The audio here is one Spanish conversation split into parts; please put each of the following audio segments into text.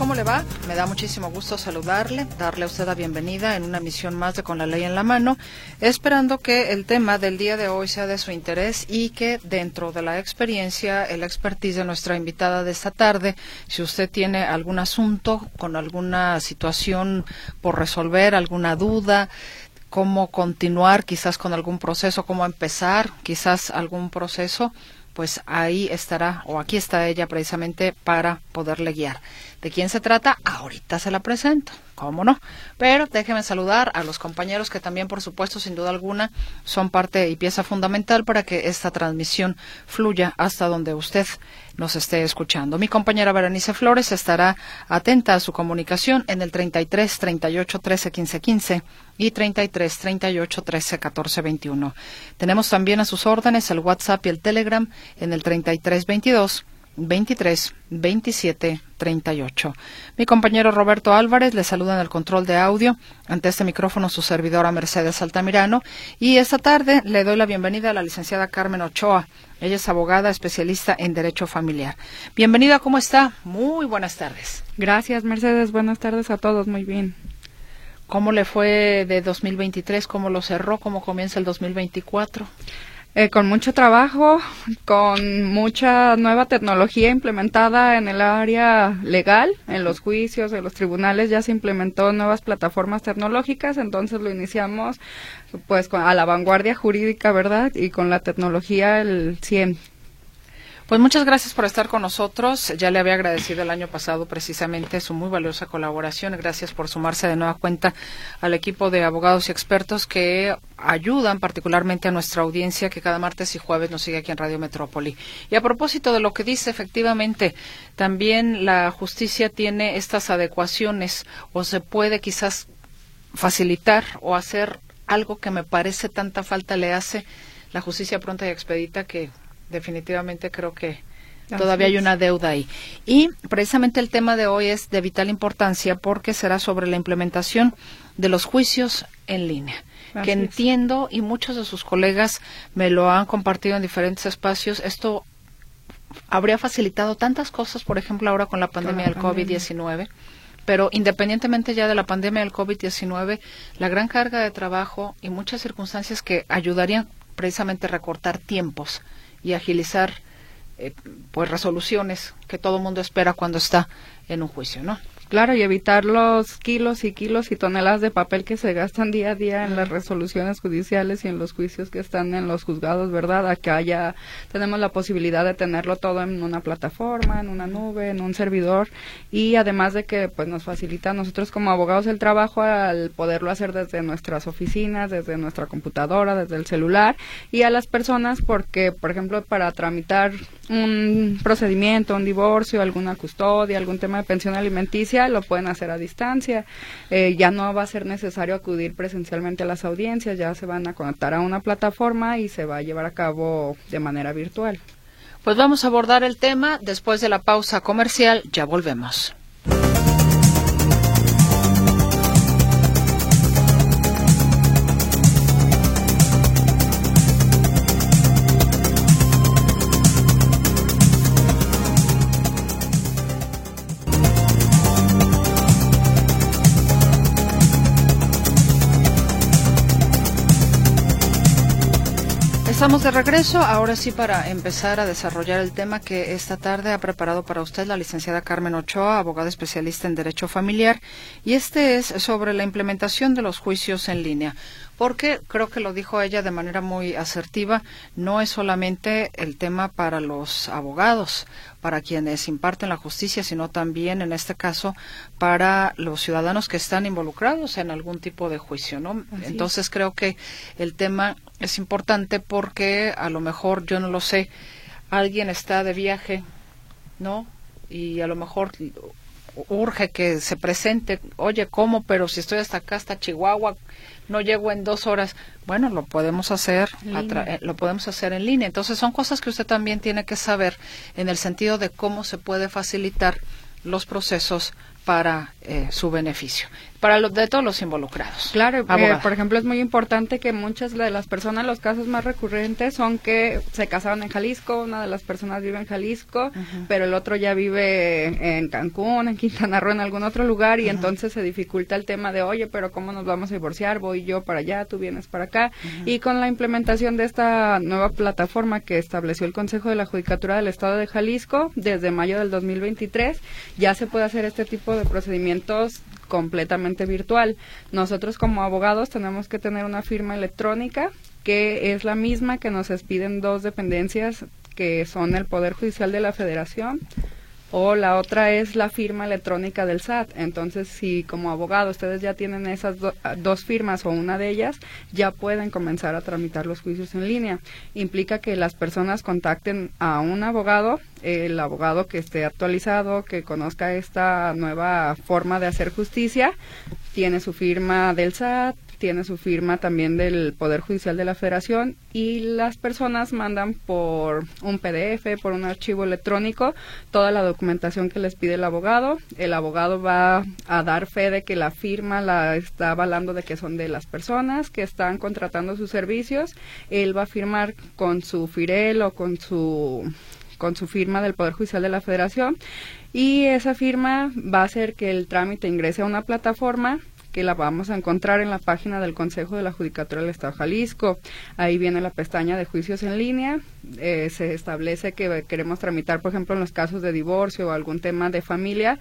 ¿Cómo le va? Me da muchísimo gusto saludarle, darle a usted la bienvenida en una misión más de Con la Ley en la Mano, esperando que el tema del día de hoy sea de su interés y que dentro de la experiencia, el expertise de nuestra invitada de esta tarde, si usted tiene algún asunto con alguna situación por resolver, alguna duda, cómo continuar quizás con algún proceso, cómo empezar quizás algún proceso, pues ahí estará o aquí está ella precisamente para poderle guiar. ¿De quién se trata? Ahorita se la presento, cómo no. Pero déjeme saludar a los compañeros que también, por supuesto, sin duda alguna, son parte y pieza fundamental para que esta transmisión fluya hasta donde usted nos esté escuchando. Mi compañera Berenice Flores estará atenta a su comunicación en el 33 38 13 15 15 y 33 38 13 14 21. Tenemos también a sus órdenes el WhatsApp y el Telegram en el 33 22 23 27 38. Mi compañero Roberto Álvarez le saluda en el control de audio. Ante este micrófono su servidora Mercedes Altamirano. Y esta tarde le doy la bienvenida a la licenciada Carmen Ochoa. Ella es abogada especialista en Derecho Familiar. Bienvenida, ¿cómo está? Muy buenas tardes. Gracias, Mercedes. Buenas tardes a todos. Muy bien. ¿Cómo le fue de 2023? ¿Cómo lo cerró? ¿Cómo comienza el 2024? Eh, con mucho trabajo, con mucha nueva tecnología implementada en el área legal, en los juicios, en los tribunales ya se implementó nuevas plataformas tecnológicas, entonces lo iniciamos pues a la vanguardia jurídica, ¿verdad? Y con la tecnología el 100. Pues muchas gracias por estar con nosotros. Ya le había agradecido el año pasado precisamente su muy valiosa colaboración. Gracias por sumarse de nueva cuenta al equipo de abogados y expertos que ayudan particularmente a nuestra audiencia que cada martes y jueves nos sigue aquí en Radio Metrópoli. Y a propósito de lo que dice, efectivamente, también la justicia tiene estas adecuaciones o se puede quizás facilitar o hacer algo que me parece tanta falta le hace la justicia pronta y expedita que definitivamente creo que todavía hay una deuda ahí. Y precisamente el tema de hoy es de vital importancia porque será sobre la implementación de los juicios en línea. que entiendo y muchos de sus colegas me lo han compartido en diferentes espacios. Esto habría facilitado tantas cosas, por ejemplo, ahora con la pandemia del COVID-19. Pero independientemente ya de la pandemia del COVID-19, la gran carga de trabajo y muchas circunstancias que ayudarían precisamente a recortar tiempos y agilizar eh, pues resoluciones que todo mundo espera cuando está en un juicio, ¿no? Claro, y evitar los kilos y kilos y toneladas de papel que se gastan día a día en las resoluciones judiciales y en los juicios que están en los juzgados, ¿verdad? Acá ya tenemos la posibilidad de tenerlo todo en una plataforma, en una nube, en un servidor. Y además de que pues nos facilita a nosotros como abogados el trabajo al poderlo hacer desde nuestras oficinas, desde nuestra computadora, desde el celular. Y a las personas porque, por ejemplo, para tramitar un procedimiento, un divorcio, alguna custodia, algún tema de pensión alimenticia, lo pueden hacer a distancia. Eh, ya no va a ser necesario acudir presencialmente a las audiencias, ya se van a conectar a una plataforma y se va a llevar a cabo de manera virtual. Pues vamos a abordar el tema después de la pausa comercial. Ya volvemos. Estamos de regreso, ahora sí para empezar a desarrollar el tema que esta tarde ha preparado para usted la licenciada Carmen Ochoa, abogada especialista en Derecho Familiar, y este es sobre la implementación de los juicios en línea porque creo que lo dijo ella de manera muy asertiva, no es solamente el tema para los abogados, para quienes imparten la justicia, sino también, en este caso, para los ciudadanos que están involucrados en algún tipo de juicio, ¿no? Entonces creo que el tema es importante porque a lo mejor, yo no lo sé, alguien está de viaje, ¿no? Y a lo mejor urge que se presente, oye, ¿cómo? Pero si estoy hasta acá, hasta Chihuahua, no llego en dos horas. Bueno, lo podemos hacer, eh, lo podemos hacer en línea. Entonces son cosas que usted también tiene que saber en el sentido de cómo se puede facilitar los procesos para eh, su beneficio para los de todos los involucrados. Claro, eh, por ejemplo, es muy importante que muchas de las personas, los casos más recurrentes son que se casaron en Jalisco, una de las personas vive en Jalisco, pero el otro ya vive en Cancún, en Quintana Roo, en algún otro lugar, y entonces se dificulta el tema de, oye, pero ¿cómo nos vamos a divorciar? Voy yo para allá, tú vienes para acá. Y con la implementación de esta nueva plataforma que estableció el Consejo de la Judicatura del Estado de Jalisco, desde mayo del 2023, ya se puede hacer este tipo de procedimientos completamente virtual. Nosotros como abogados tenemos que tener una firma electrónica que es la misma que nos expiden dos dependencias que son el Poder Judicial de la Federación o la otra es la firma electrónica del SAT. Entonces, si como abogado ustedes ya tienen esas dos firmas o una de ellas, ya pueden comenzar a tramitar los juicios en línea. Implica que las personas contacten a un abogado, el abogado que esté actualizado, que conozca esta nueva forma de hacer justicia, tiene su firma del SAT, tiene su firma también del Poder Judicial de la Federación y las personas mandan por un PDF, por un archivo electrónico, toda la documentación que les pide el abogado. El abogado va a dar fe de que la firma la está avalando de que son de las personas que están contratando sus servicios. Él va a firmar con su FIREL o con su con su firma del Poder Judicial de la Federación y esa firma va a hacer que el trámite ingrese a una plataforma que la vamos a encontrar en la página del Consejo de la Judicatura del Estado de Jalisco. Ahí viene la pestaña de juicios en línea. Eh, se establece que queremos tramitar, por ejemplo, en los casos de divorcio o algún tema de familia,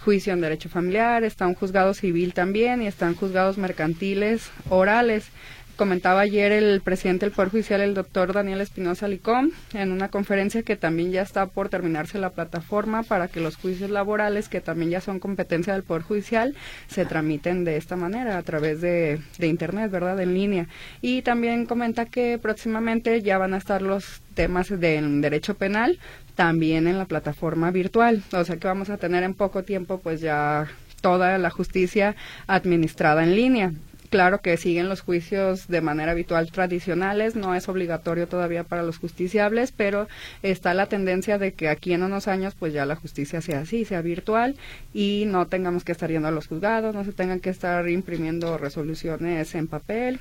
juicio en derecho familiar, está un juzgado civil también y están juzgados mercantiles orales comentaba ayer el presidente del Poder Judicial, el doctor Daniel Espinosa Licón, en una conferencia que también ya está por terminarse la plataforma para que los juicios laborales, que también ya son competencia del Poder Judicial, se tramiten de esta manera, a través de, Internet, ¿verdad?, en línea. Y también comenta que próximamente ya van a estar los temas del derecho penal también en la plataforma virtual. O sea que vamos a tener en poco tiempo pues ya toda la justicia administrada en línea. Claro que siguen los juicios de manera habitual tradicionales, no es obligatorio todavía para los justiciables, pero está la tendencia de que aquí en unos años pues ya la justicia sea así, sea virtual y no tengamos que estar yendo a los juzgados, no se tengan que estar imprimiendo resoluciones en papel.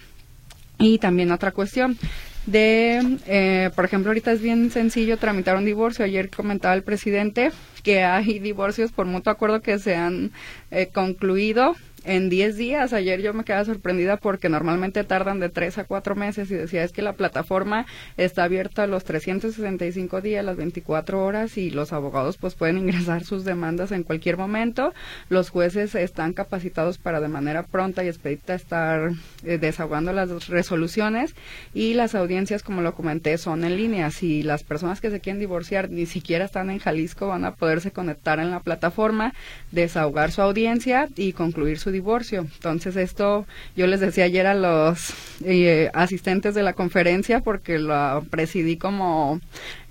Y también otra cuestión de, eh, por ejemplo, ahorita es bien sencillo tramitar un divorcio. Ayer comentaba el presidente que hay divorcios por mutuo acuerdo que se han eh, concluido en 10 días. Ayer yo me quedaba sorprendida porque normalmente tardan de 3 a 4 meses y decía es que la plataforma está abierta los 365 días, las 24 horas y los abogados pues pueden ingresar sus demandas en cualquier momento. Los jueces están capacitados para de manera pronta y expedita estar eh, desahogando las resoluciones y las audiencias como lo comenté son en línea. Si las personas que se quieren divorciar ni siquiera están en Jalisco van a poderse conectar en la plataforma, desahogar su audiencia y concluir su divorcio. Entonces esto yo les decía ayer a los eh, asistentes de la conferencia porque lo presidí como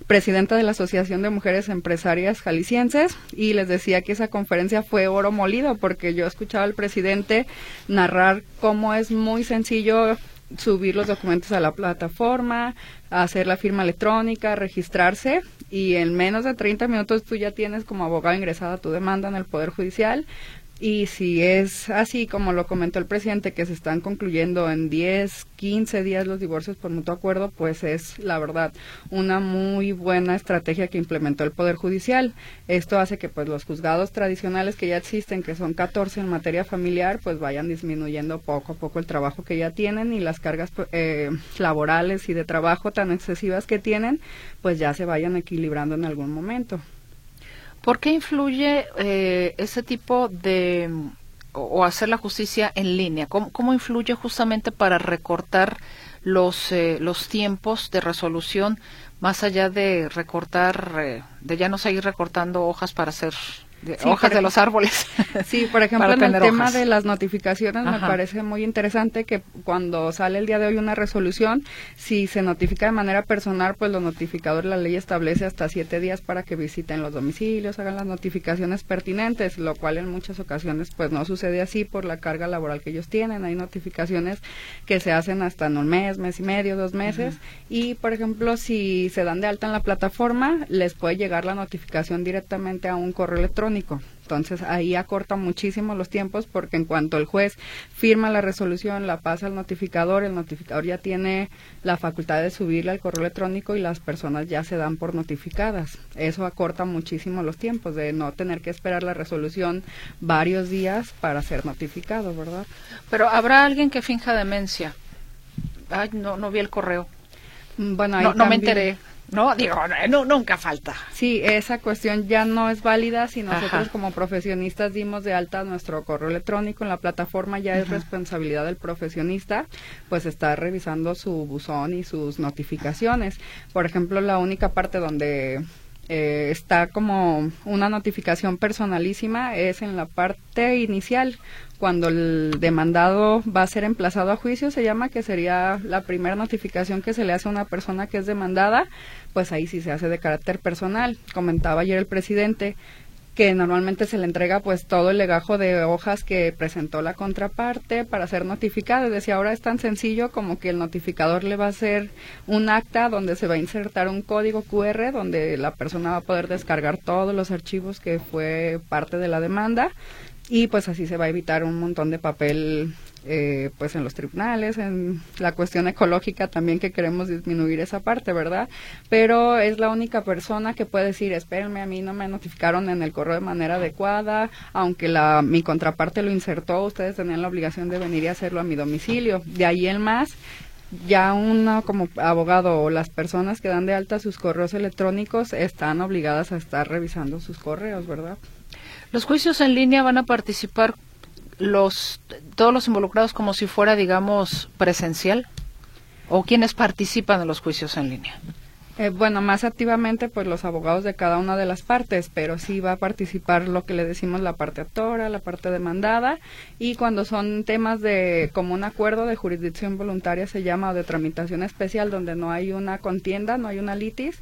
presidenta de la Asociación de Mujeres Empresarias Jaliscienses y les decía que esa conferencia fue oro molido porque yo escuchaba al presidente narrar cómo es muy sencillo subir los documentos a la plataforma, hacer la firma electrónica, registrarse y en menos de 30 minutos tú ya tienes como abogado ingresada tu demanda en el Poder Judicial, y si es así como lo comentó el presidente, que se están concluyendo en 10, 15 días los divorcios por mutuo acuerdo, pues es la verdad una muy buena estrategia que implementó el Poder Judicial. Esto hace que pues los juzgados tradicionales que ya existen, que son 14 en materia familiar, pues vayan disminuyendo poco a poco el trabajo que ya tienen y las cargas eh, laborales y de trabajo tan excesivas que tienen, pues ya se vayan equilibrando en algún momento. ¿Por qué influye eh, ese tipo de o, hacer la justicia en línea? ¿Cómo, influye justamente para recortar los, eh, los tiempos de resolución más allá de recortar, eh, de ya no seguir recortando hojas para hacer hojas de los árboles. Sí, por ejemplo, en el tema de las notificaciones me parece muy interesante que cuando sale el día de hoy una resolución, si se notifica de manera personal, pues los notificadores, la ley establece hasta siete días para que visiten los domicilios, hagan las notificaciones pertinentes, lo cual en muchas ocasiones pues no sucede así por la carga laboral que ellos tienen. Hay notificaciones que se hacen hasta en un mes, mes y medio, dos meses. Y, por ejemplo, si se dan de alta en la plataforma, les puede llegar la notificación directamente a un correo electrónico. Entonces ahí acorta muchísimo los tiempos porque en cuanto el juez firma la resolución, la pasa al notificador, el notificador ya tiene la facultad de subirla al correo electrónico y las personas ya se dan por notificadas. Eso acorta muchísimo los tiempos de no tener que esperar la resolución varios días para ser notificado, ¿verdad? Pero habrá alguien que finja demencia. Ay, no, no vi el correo. Bueno, no, no me enteré. No, digo, no, nunca falta. Sí, esa cuestión ya no es válida si nosotros como profesionistas dimos de alta nuestro correo electrónico en la plataforma, ya es responsabilidad del profesionista, pues está revisando su buzón y sus notificaciones. Por ejemplo, la única parte donde eh, está como una notificación personalísima es en la parte inicial cuando el demandado va a ser emplazado a juicio se llama que sería la primera notificación que se le hace a una persona que es demandada pues ahí sí se hace de carácter personal comentaba ayer el presidente que normalmente se le entrega pues todo el legajo de hojas que presentó la contraparte para ser notificado. Decía, ahora es tan sencillo como que el notificador le va a hacer un acta donde se va a insertar un código QR donde la persona va a poder descargar todos los archivos que fue parte de la demanda y pues así se va a evitar un montón de papel eh, pues en los tribunales, en la cuestión ecológica también que queremos disminuir esa parte, ¿verdad? Pero es la única persona que puede decir, espérenme, a mí no me notificaron en el correo de manera adecuada, aunque la, mi contraparte lo insertó, ustedes tenían la obligación de venir y hacerlo a mi domicilio. De ahí en más, ya uno como abogado o las personas que dan de alta sus correos electrónicos están obligadas a estar revisando sus correos, ¿verdad? Los juicios en línea van a participar los todos los involucrados como si fuera, digamos, presencial? ¿O quienes participan en los juicios en línea? Eh, bueno, más activamente pues los abogados de cada una de las partes, pero sí va a participar lo que le decimos la parte actora, la parte demandada y cuando son temas de común acuerdo de jurisdicción voluntaria se llama o de tramitación especial donde no hay una contienda, no hay una litis,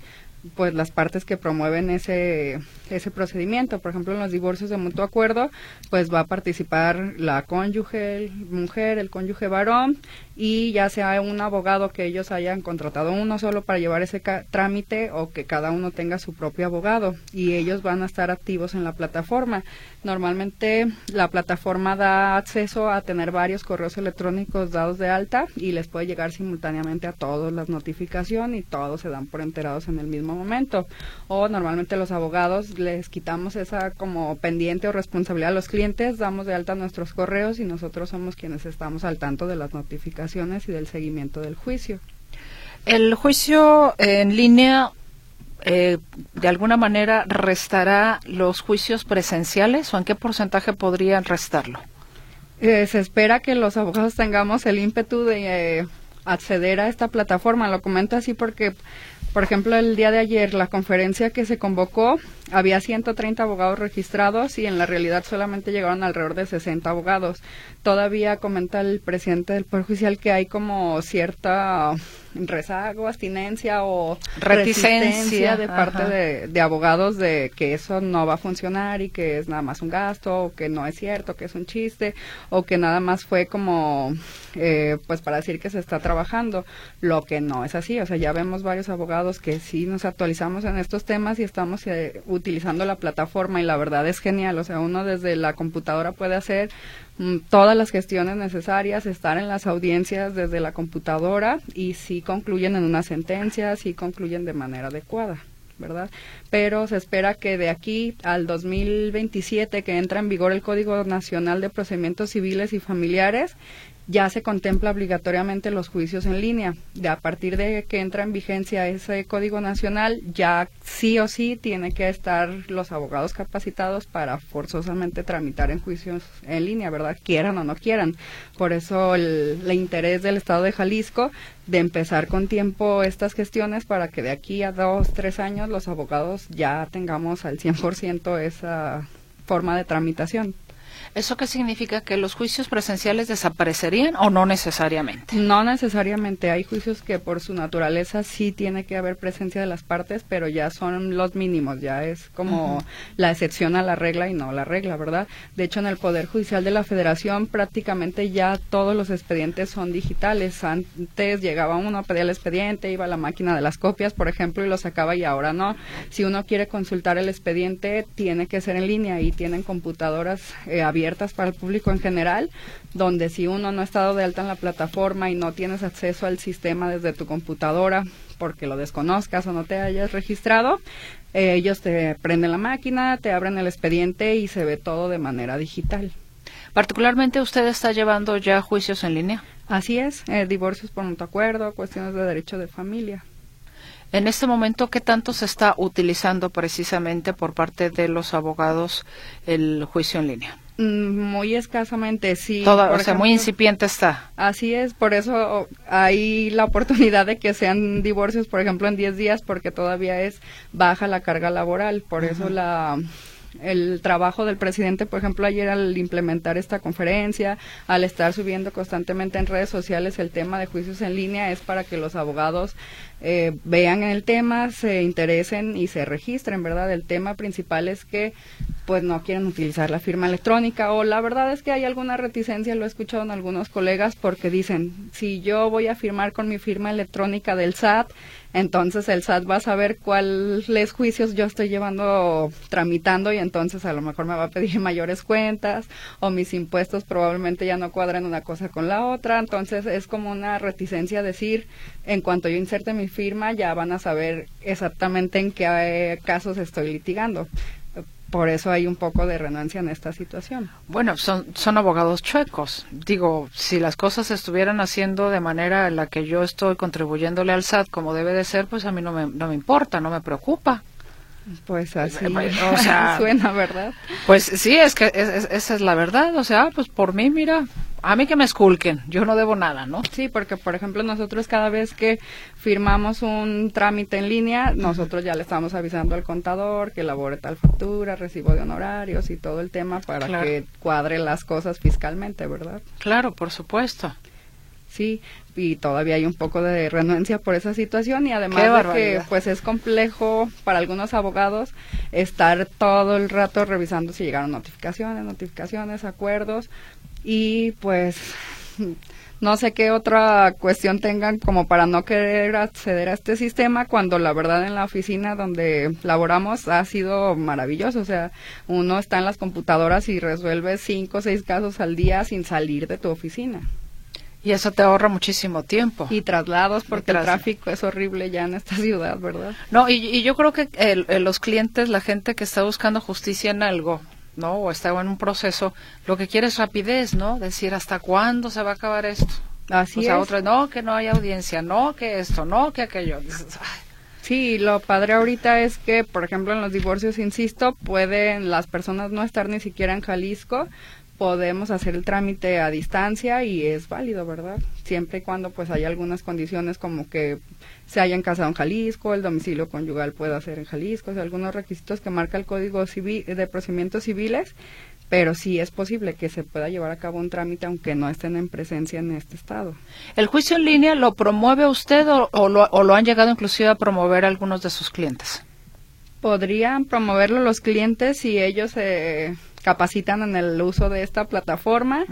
pues las partes que promueven ese ese procedimiento. Por ejemplo, en los divorcios de mutuo acuerdo, pues va a participar la cónyuge mujer, el cónyuge varón y ya sea un abogado que ellos hayan contratado uno solo para llevar ese trámite o que cada uno tenga su propio abogado y ellos van a estar activos en la plataforma. Normalmente la plataforma da acceso a tener varios correos electrónicos dados de alta y les puede llegar simultáneamente a todos las notificaciones y todos se dan por enterados en el mismo momento. O normalmente los abogados les quitamos esa como pendiente o responsabilidad a los clientes, damos de alta nuestros correos y nosotros somos quienes estamos al tanto de las notificaciones y del seguimiento del juicio. El juicio en línea eh, de alguna manera restará los juicios presenciales o en qué porcentaje podrían restarlo? Eh, se espera que los abogados tengamos el ímpetu de eh, acceder a esta plataforma. Lo comento así porque por ejemplo, el día de ayer, la conferencia que se convocó, había 130 abogados registrados y en la realidad solamente llegaron alrededor de 60 abogados. Todavía comenta el presidente del Poder Judicial que hay como cierta rezago, abstinencia o reticencia de parte de, abogados de que eso no va a funcionar y que es nada más un gasto o que no es cierto, que es un chiste o que nada más fue como eh, pues para decir que se está trabajando, lo que no es así. O sea, ya vemos varios abogados que sí nos actualizamos en estos temas y estamos eh, utilizando la plataforma y la verdad es genial. O sea, uno desde la computadora puede hacer todas las gestiones necesarias, estar en las audiencias desde la computadora y si concluyen en una sentencia, si concluyen de manera adecuada. ¿verdad? Pero se espera que de aquí al 2027, que entra en vigor el Código Nacional de Procedimientos Civiles y Familiares, ya se contempla obligatoriamente los juicios en línea. De a partir de que entra en vigencia ese Código Nacional, ya sí o sí tiene que estar los abogados capacitados para forzosamente tramitar en juicios en línea, ¿verdad? Quieran o no quieran. Por eso el, el interés del Estado de Jalisco de empezar con tiempo estas gestiones para que de aquí a dos, tres años los abogados ya tengamos al 100% esa forma de tramitación. ¿Eso qué significa? ¿Que los juicios presenciales desaparecerían o no necesariamente? No necesariamente. Hay juicios que por su naturaleza sí tiene que haber presencia de las partes, pero ya son los mínimos, ya es como la excepción a la regla y no la regla, ¿verdad? De hecho, en el Poder Judicial de la Federación prácticamente ya todos los expedientes son digitales. Antes llegaba uno, pedía el expediente, iba a la máquina de las copias, por ejemplo, y lo sacaba y ahora no. Si uno quiere consultar el expediente, tiene que ser en línea y tienen computadoras eh, abiertas para el público en general, donde si uno no ha estado de alta en la plataforma y no tienes acceso al sistema desde tu computadora porque lo desconozcas o no te hayas registrado, eh, ellos te prenden la máquina, te abren el expediente y se ve todo de manera digital. Particularmente usted está llevando ya juicios en línea. Así es, eh, divorcios por mutuo acuerdo, cuestiones de derecho de familia. En este momento, ¿qué tanto se está utilizando precisamente por parte de los abogados el juicio en línea? Mm, muy escasamente, sí. o sea, muy incipiente está. Así es, por eso hay la oportunidad de que sean divorcios, por ejemplo, en 10 días, porque todavía es baja la carga laboral. Por eso la el trabajo del presidente, por ejemplo, ayer al implementar esta conferencia, al estar subiendo constantemente en redes sociales el tema de juicios en línea, es para que los abogados eh, vean el tema, se interesen y se registren, ¿verdad? El tema principal es que pues no quieren utilizar la firma electrónica o la verdad es que hay alguna reticencia, lo he escuchado en algunos colegas porque dicen, si yo voy a firmar con mi firma electrónica del SAT, entonces el SAT va a saber cuáles juicios yo estoy llevando, tramitando y entonces a lo mejor me va a pedir mayores cuentas o mis impuestos probablemente ya no cuadran una cosa con la otra, entonces es como una reticencia decir, en cuanto yo inserte mi firma ya van a saber exactamente en qué eh, casos estoy litigando. Por eso hay un poco de renuncia en esta situación. Bueno, son, son abogados chuecos. Digo, si las cosas se estuvieran haciendo de manera en la que yo estoy contribuyéndole al SAT como debe de ser, pues a mí no me, no me importa, no me preocupa. Pues así o sea, suena, ¿verdad? Pues sí, es que esa es la verdad. O sea, pues por mí, mira, a mí que me esculquen, yo no debo nada, ¿no? Sí, porque por ejemplo nosotros cada vez que firmamos un trámite en línea, nosotros ya le estamos avisando al contador que elabore tal factura, recibo de honorarios y todo el tema para que cuadre las cosas fiscalmente, ¿verdad? Claro, por supuesto. Sí, y todavía hay un poco de renuencia por esa situación y además de que pues es complejo para algunos abogados estar todo el rato revisando si llegaron notificaciones, notificaciones, acuerdos, y pues no sé qué otra cuestión tengan como para no querer acceder a este sistema cuando la verdad en la oficina donde laboramos ha sido maravilloso. O sea, uno está en las computadoras y resuelve cinco o seis casos al día sin salir de tu oficina. Y eso te ahorra muchísimo tiempo. Y traslados, porque el tráfico es horrible ya en esta ciudad, ¿verdad? No, y, yo creo que los clientes, la gente que está buscando justicia en algo, ¿no? O está en un proceso, lo que quiere es rapidez, ¿no? Decir, ¿hasta cuándo se va a acabar esto? Así o sea, otra, no, que no hay audiencia, no, que esto, no, que aquello. Sí, lo padre ahorita es que, por ejemplo, en los divorcios, insisto, pueden las personas no estar ni siquiera en Jalisco, podemos hacer el trámite a distancia y es válido, ¿verdad? Siempre y cuando pues haya algunas condiciones como que se hayan casado en Jalisco, el domicilio conyugal pueda ser en Jalisco, o algunos requisitos que marca el Código Civil de Procedimientos Civiles, pero sí es posible que se pueda llevar a cabo un trámite aunque no estén en presencia en este estado. ¿El juicio en línea lo promueve usted o, lo, o lo han llegado inclusive a promover algunos de sus clientes? Podrían promoverlo los clientes si ellos se capacitan en el uso de esta plataforma.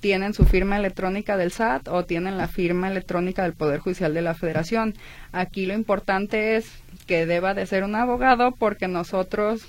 tienen su firma electrónica del SAT o tienen la firma electrónica del Poder Judicial de la Federación. Aquí lo importante es que deba de ser un abogado porque nosotros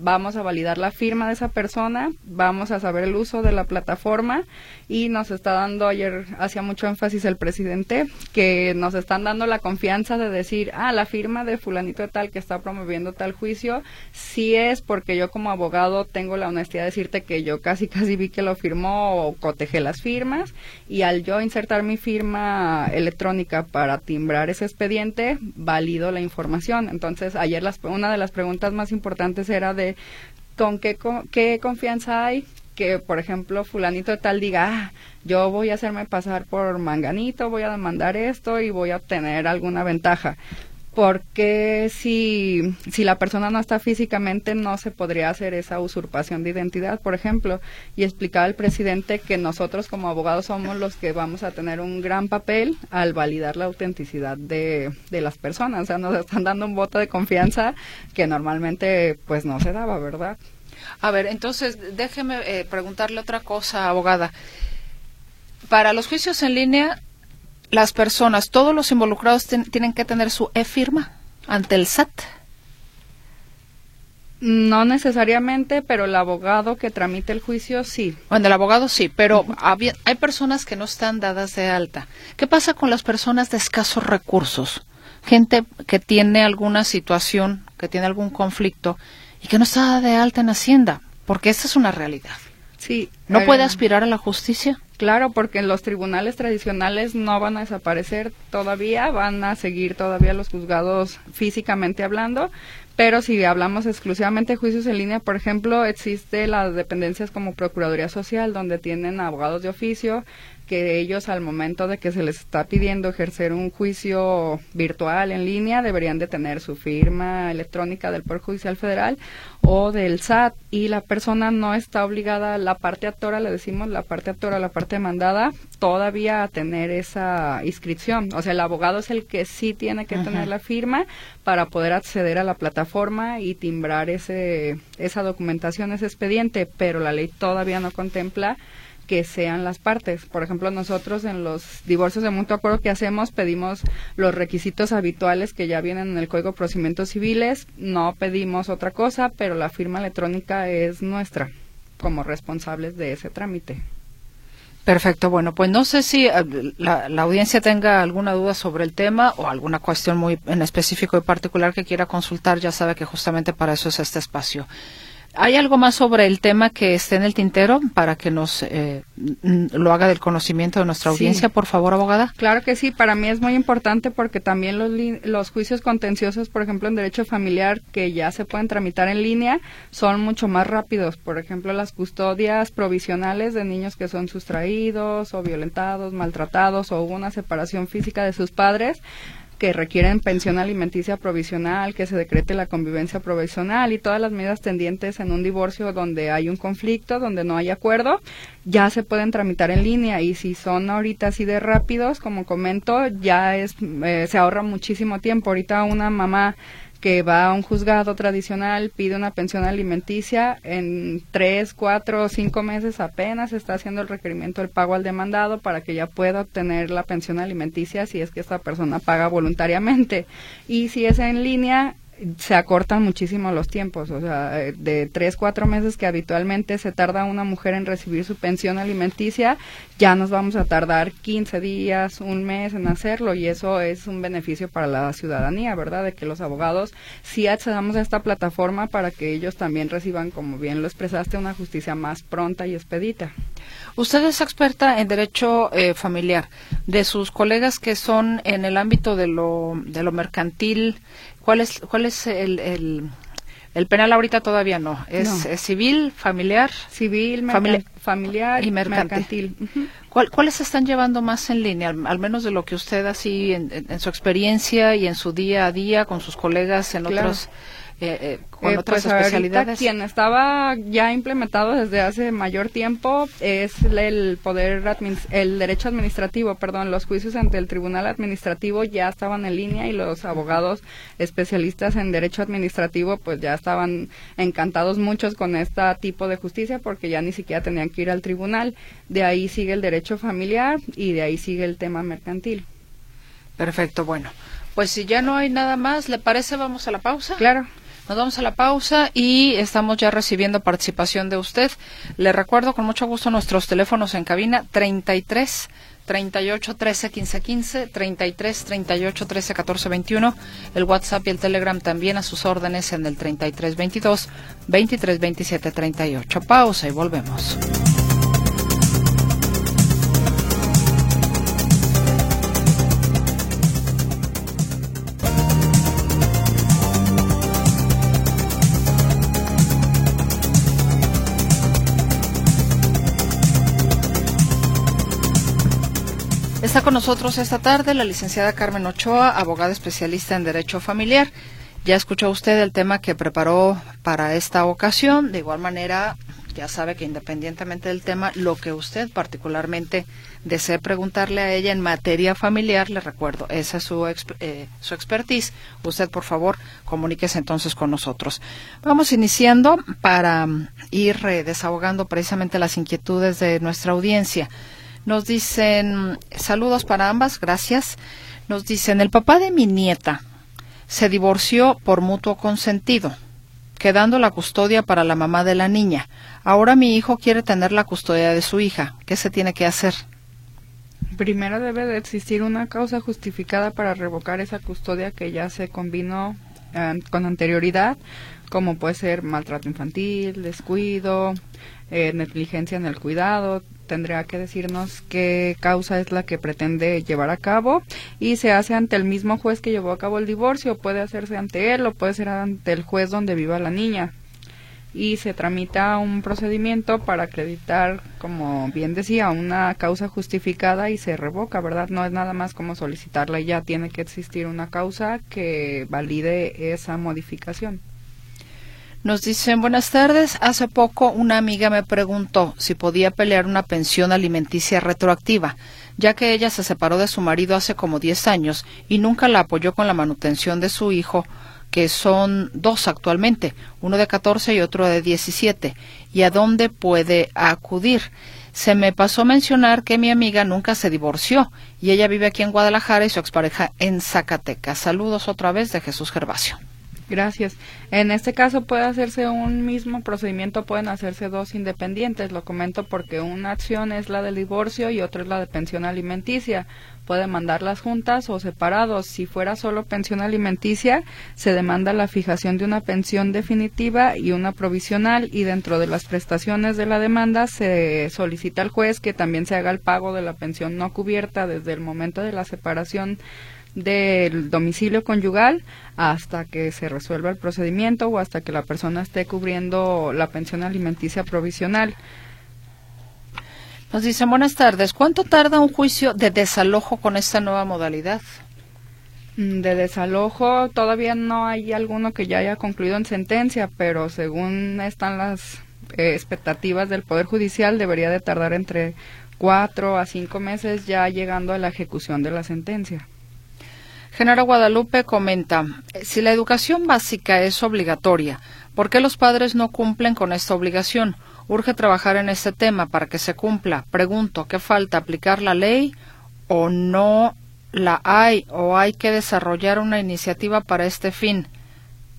vamos a validar la firma de esa persona, vamos a saber el uso de la plataforma y nos está dando, ayer hacía mucho énfasis el presidente, que nos están dando la confianza de decir, ah, la firma de fulanito de tal que está promoviendo tal juicio, sí es porque yo como abogado tengo la honestidad de decirte que yo casi casi vi que lo firmó o cotejé las firmas y al yo insertar mi firma electrónica para timbrar ese expediente, valido la información. Entonces, ayer las, una de las preguntas más importantes era de con qué, qué confianza hay que, por ejemplo, fulanito de tal diga, ah, yo voy a hacerme pasar por manganito, voy a demandar esto y voy a obtener alguna ventaja. Porque si, si la persona no está físicamente no se podría hacer esa usurpación de identidad, por ejemplo, y explicaba el presidente que nosotros como abogados somos los que vamos a tener un gran papel al validar la autenticidad de, de las personas, o sea, nos están dando un voto de confianza que normalmente pues no se daba, ¿verdad? A ver, entonces déjeme eh, preguntarle otra cosa, abogada. Para los juicios en línea, las personas, todos los involucrados tienen que tener su e-firma ante el SAT. No necesariamente, pero el abogado que tramite el juicio sí. Bueno, el abogado sí, pero hay personas que no están dadas de alta. ¿Qué pasa con las personas de escasos recursos? Gente que tiene alguna situación, que tiene algún conflicto y que no está de alta en Hacienda, porque esa es una realidad. Sí. ¿No puede aspirar a la justicia? Claro, porque los tribunales tradicionales no van a desaparecer todavía, van a seguir todavía los juzgados físicamente hablando, pero si hablamos exclusivamente de juicios en línea, por ejemplo, existe las dependencias como Procuraduría Social, donde tienen abogados de oficio, que ellos al momento de que se les está pidiendo ejercer un juicio virtual en línea deberían de tener su firma electrónica del Poder Judicial Federal o del SAT y la persona no está obligada, la parte actora, le decimos la parte actora, la parte demandada, todavía a tener esa inscripción. O sea, el abogado es el que sí tiene que tener la firma para poder acceder a la plataforma y timbrar ese, esa documentación, ese expediente, pero la ley todavía no contempla que sean las partes. Por ejemplo, nosotros en los divorcios de mutuo acuerdo que hacemos pedimos los requisitos habituales que ya vienen en el Código de Procedimientos Civiles, no pedimos otra cosa, pero la firma electrónica es nuestra como responsables de ese trámite. Perfecto, bueno, pues no sé si eh, la, la, audiencia tenga alguna duda sobre el tema o alguna cuestión muy en específico y particular que quiera consultar, ya sabe que justamente para eso es este espacio. ¿Hay algo más sobre el tema que esté en el tintero para que nos eh, lo haga del conocimiento de nuestra audiencia, por favor, abogada? Claro que sí, para mí es muy importante porque también los, los juicios contenciosos, por ejemplo, en derecho familiar, que ya se pueden tramitar en línea, son mucho más rápidos. Por ejemplo, las custodias provisionales de niños que son sustraídos o violentados, maltratados o hubo una separación física de sus padres, que requieren pensión alimenticia provisional, que se decrete la convivencia provisional y todas las medidas tendientes en un divorcio donde hay un conflicto, donde no hay acuerdo, ya se pueden tramitar en línea y si son ahorita así de rápidos, como comento, ya es eh, se ahorra muchísimo tiempo. Ahorita una mamá que va a un juzgado tradicional, pide una pensión alimenticia, en tres, cuatro o cinco meses apenas está haciendo el requerimiento del pago al demandado para que ya pueda obtener la pensión alimenticia si es que esta persona paga voluntariamente. Y si es en línea, se acortan muchísimo los tiempos, o sea, de tres, cuatro meses que habitualmente se tarda una mujer en recibir su pensión alimenticia, ya nos vamos a tardar 15 días, un mes en hacerlo y eso es un beneficio para la ciudadanía, ¿verdad? De que los abogados sí accedamos a esta plataforma para que ellos también reciban, como bien lo expresaste, una justicia más pronta y expedita. Usted es experta en derecho eh, familiar. De sus colegas que son en el ámbito de lo, de lo mercantil, ¿Cuál es, cuál es el, el, penal ahorita todavía no? ¿Es, civil, familiar? Civil, familiar y mercantil. ¿Cuáles están llevando más en línea, al, menos de lo que usted así en, su experiencia y en su día a día con sus colegas en otros eh, eh, con eh, otras pues especialidades. Quien estaba ya implementado desde hace mayor tiempo es el poder el derecho administrativo, perdón, los juicios ante el Tribunal Administrativo ya estaban en línea y los abogados especialistas en derecho administrativo pues ya estaban encantados muchos con este tipo de justicia porque ya ni siquiera tenían que ir al tribunal. De ahí sigue el derecho familiar y de ahí sigue el tema mercantil. Perfecto, bueno. Pues si ya no hay nada más, ¿le parece vamos a la pausa? Claro. Nos vamos a la pausa y estamos ya recibiendo participación de usted. Le recuerdo con mucho gusto nuestros teléfonos en cabina 33 38 13 15 15, 33 38 13 14 21, el WhatsApp y el Telegram también a sus órdenes en el 33 22 23 27 38. Pausa y volvemos. Con nosotros esta tarde la licenciada Carmen Ochoa, abogada especialista en Derecho Familiar. Ya escuchó usted el tema que preparó para esta ocasión. De igual manera, ya sabe que independientemente del tema, lo que usted particularmente desee preguntarle a ella en materia familiar, le recuerdo, esa es su, eh, su expertise. Usted, por favor, comuníquese entonces con nosotros. Vamos iniciando para ir eh, desahogando precisamente las inquietudes de nuestra audiencia. Nos dicen, saludos para ambas, gracias. Nos dicen, el papá de mi nieta se divorció por mutuo consentido, quedando la custodia para la mamá de la niña. Ahora mi hijo quiere tener la custodia de su hija. ¿Qué se tiene que hacer? Primero debe de existir una causa justificada para revocar esa custodia que ya se combinó eh, con anterioridad, como puede ser maltrato infantil, descuido, eh, negligencia en el cuidado, tendría que decirnos qué causa es la que pretende llevar a cabo y se hace ante el mismo juez que llevó a cabo el divorcio, puede hacerse ante él o puede ser ante el juez donde viva la niña y se tramita un procedimiento para acreditar, como bien decía, una causa justificada y se revoca, ¿verdad? No es nada más como solicitarla, ya tiene que existir una causa que valide esa modificación. Nos dicen buenas tardes. Hace poco una amiga me preguntó si podía pelear una pensión alimenticia retroactiva, ya que ella se separó de su marido hace como 10 años y nunca la apoyó con la manutención de su hijo, que son dos actualmente, uno de 14 y otro de 17, y a dónde puede acudir. Se me pasó mencionar que mi amiga nunca se divorció y ella vive aquí en Guadalajara y su expareja en Zacatecas. Saludos otra vez de Jesús Gervasio. Gracias. En este caso puede hacerse un mismo procedimiento, pueden hacerse dos independientes. Lo comento porque una acción es la del divorcio y otra es la de pensión alimenticia. Puede mandarlas juntas o separados. Si fuera solo pensión alimenticia, se demanda la fijación de una pensión definitiva y una provisional y dentro de las prestaciones de la demanda se solicita al juez que también se haga el pago de la pensión no cubierta desde el momento de la separación del domicilio conyugal hasta que se resuelva el procedimiento o hasta que la persona esté cubriendo la pensión alimenticia provisional. Nos dicen buenas tardes. ¿Cuánto tarda un juicio de desalojo con esta nueva modalidad? Mm, de desalojo todavía no hay alguno que ya haya concluido en sentencia, pero según están las eh, expectativas del Poder Judicial debería de tardar entre cuatro a cinco meses ya llegando a la ejecución de la sentencia. Genaro Guadalupe comenta, si la educación básica es obligatoria, ¿por qué los padres no cumplen con esta obligación? Urge trabajar en este tema para que se cumpla. Pregunto, ¿qué falta? ¿Aplicar la ley o no la hay o hay que desarrollar una iniciativa para este fin?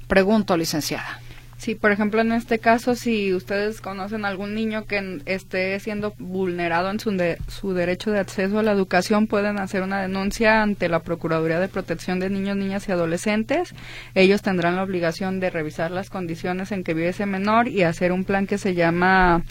Pregunto, licenciada. Sí, por ejemplo, en este caso, si ustedes conocen algún niño que esté siendo vulnerado en su, su derecho de acceso a la educación, pueden hacer una denuncia ante la Procuraduría de Protección de Niños, Niñas y Adolescentes. Ellos tendrán la obligación de revisar las condiciones en que vive ese menor y hacer un plan que se llama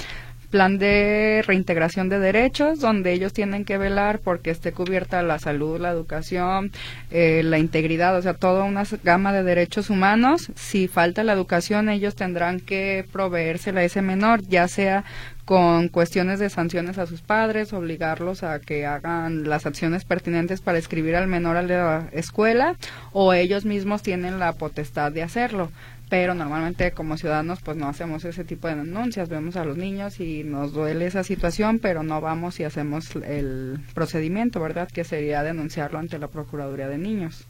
plan de reintegración de derechos, donde ellos tienen que velar porque esté cubierta la salud, la educación, eh, la integridad, o sea, toda una gama de derechos humanos. Si falta la educación, ellos tendrán que proveérsela a ese menor, ya sea con cuestiones de sanciones a sus padres, obligarlos a que hagan las acciones pertinentes para escribir al menor a la escuela, o ellos mismos tienen la potestad de hacerlo pero normalmente como ciudadanos pues no hacemos ese tipo de denuncias, vemos a los niños y nos duele esa situación, pero no vamos y hacemos el procedimiento, ¿verdad? Que sería denunciarlo ante la Procuraduría de Niños.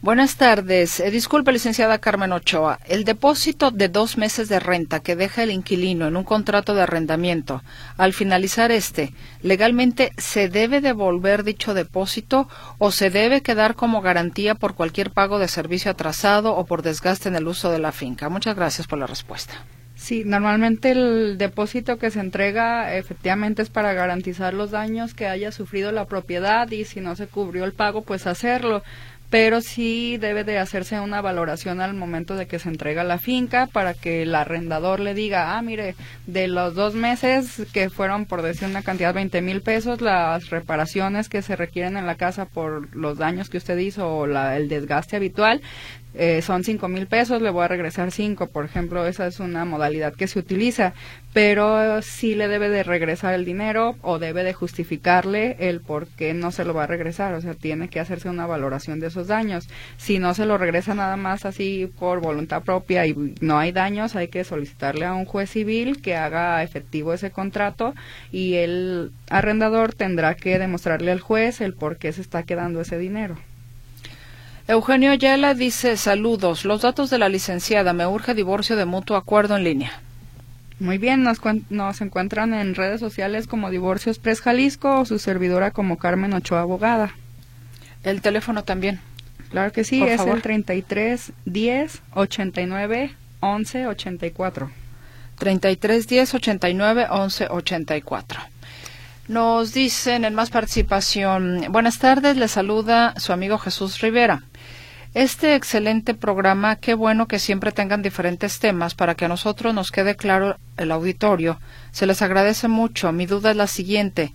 Buenas tardes. Eh, disculpe, licenciada Carmen Ochoa. El depósito de dos meses de renta que deja el inquilino en un contrato de arrendamiento, al finalizar este, ¿legalmente se debe devolver dicho depósito o se debe quedar como garantía por cualquier pago de servicio atrasado o por desgaste en el uso de la finca? Muchas gracias por la respuesta. Sí, normalmente el depósito que se entrega efectivamente es para garantizar los daños que haya sufrido la propiedad y si no se cubrió el pago, pues hacerlo pero sí debe de hacerse una valoración al momento de que se entrega la finca para que el arrendador le diga, ah, mire, de los dos meses que fueron, por decir una cantidad, 20 mil pesos, las reparaciones que se requieren en la casa por los daños que usted hizo o la, el desgaste habitual, eh, son cinco mil pesos, le voy a regresar cinco, por ejemplo, esa es una modalidad que se utiliza, pero sí le debe de regresar el dinero o debe de justificarle el por qué no se lo va a regresar, o sea, tiene que hacerse una valoración de esos daños. Si no se lo regresa nada más así por voluntad propia y no hay daños, hay que solicitarle a un juez civil que haga efectivo ese contrato y el arrendador tendrá que demostrarle al juez el por qué se está quedando ese dinero. Eugenio Ayala dice, saludos, los datos de la licenciada, me urge divorcio de mutuo acuerdo en línea. Muy bien, nos, nos encuentran en redes sociales como Divorcios Pres Jalisco o su servidora como Carmen Ochoa Abogada. El teléfono también. Claro que sí, es el 33 10 89 11 84. 33 10 89 11 84. Nos dicen en más participación, buenas tardes, le saluda su amigo Jesús Rivera. Este excelente programa, qué bueno que siempre tengan diferentes temas para que a nosotros nos quede claro el auditorio. Se les agradece mucho. Mi duda es la siguiente.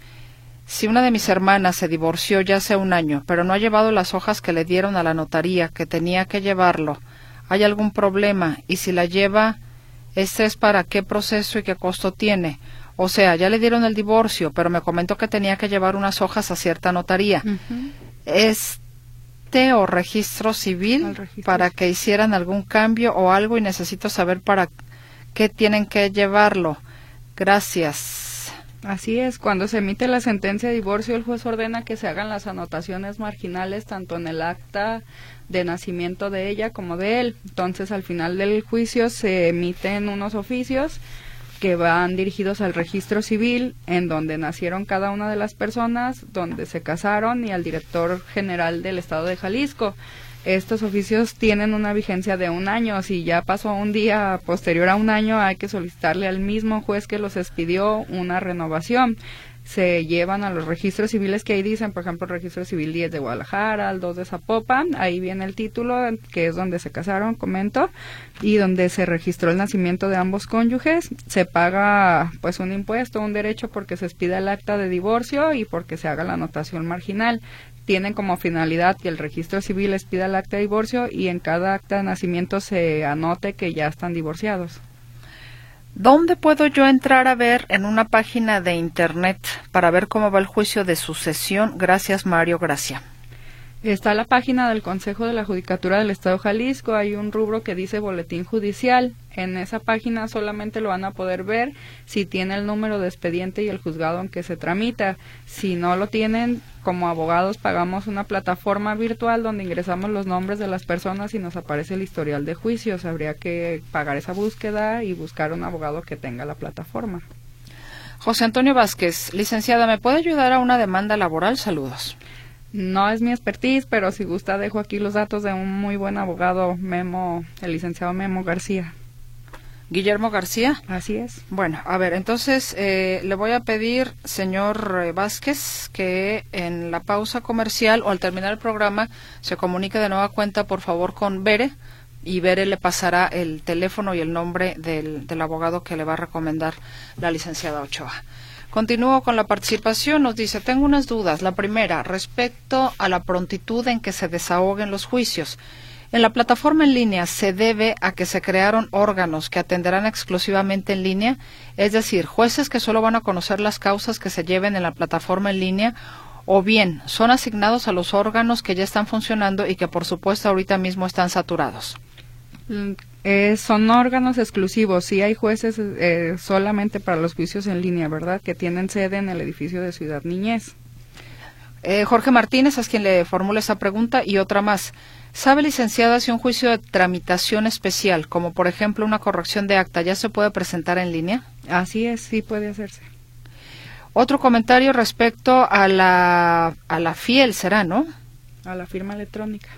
Si una de mis hermanas se divorció ya hace un año, pero no ha llevado las hojas que le dieron a la notaría, que tenía que llevarlo, ¿hay algún problema? Y si la lleva, ¿este es para qué proceso y qué costo tiene? O sea, ya le dieron el divorcio, pero me comentó que tenía que llevar unas hojas a cierta notaría. ¿Es o registro civil para que hicieran algún cambio o algo y necesito saber para qué tienen que llevarlo. Gracias. Así es, cuando se emite la sentencia de divorcio, el juez ordena que se hagan las anotaciones marginales tanto en el acta de nacimiento de ella como de él. Entonces, al final del juicio se emiten unos oficios que van dirigidos al registro civil en donde nacieron cada una de las personas, donde se casaron y al director general del estado de Jalisco. Estos oficios tienen una vigencia de un año. Si ya pasó un día posterior a un año, hay que solicitarle al mismo juez que los expidió una renovación se llevan a los registros civiles que ahí dicen, por ejemplo, registro civil 10 de Guadalajara, el 2 de Zapopan, ahí viene el título, que es donde se casaron, comento, y donde se registró el nacimiento de ambos cónyuges, se paga pues un impuesto, un derecho porque se expida el acta de divorcio y porque se haga la anotación marginal. Tienen como finalidad que el registro civil expida el acta de divorcio y en cada acta de nacimiento se anote que ya están divorciados. ¿Dónde puedo yo entrar a ver en una página de Internet para ver cómo va el juicio de sucesión? Gracias, Mario Gracia. Está la página del Consejo de la Judicatura del Estado de Jalisco. Hay un rubro que dice Boletín Judicial. En esa página solamente lo van a poder ver si tiene el número de expediente y el juzgado en que se tramita. Si no lo tienen, como abogados pagamos una plataforma virtual donde ingresamos los nombres de las personas y nos aparece el historial de juicios. Habría que pagar esa búsqueda y buscar un abogado que tenga la plataforma. José Antonio Vázquez, licenciada, ¿me puede ayudar a una demanda laboral? Saludos. No es mi expertise, pero si gusta dejo aquí los datos de un muy buen abogado, Memo, el licenciado Memo García. Guillermo García. Así es. Bueno, a ver, entonces eh, le voy a pedir, señor eh, Vázquez, que en la pausa comercial o al terminar el programa se comunique de nueva cuenta, por favor, con Bere y Bere le pasará el teléfono y el nombre del, del abogado que le va a recomendar la licenciada Ochoa. Continúo con la participación. Nos dice, tengo unas dudas. La primera, respecto a la prontitud en que se desahoguen los juicios. En la plataforma en línea se debe a que se crearon órganos que atenderán exclusivamente en línea, es decir, jueces que solo van a conocer las causas que se lleven en la plataforma en línea, o bien son asignados a los órganos que ya están funcionando y que por supuesto ahorita mismo están saturados. Eh, son órganos exclusivos. Sí hay jueces eh, solamente para los juicios en línea, ¿verdad? Que tienen sede en el edificio de Ciudad Niñez. Eh, Jorge Martínez es quien le formula esa pregunta y otra más. ¿Sabe, licenciada, si un juicio de tramitación especial, como por ejemplo una corrección de acta, ya se puede presentar en línea? Así es, sí puede hacerse. Otro comentario respecto a la, a la FIEL, ¿será, no? A la firma electrónica.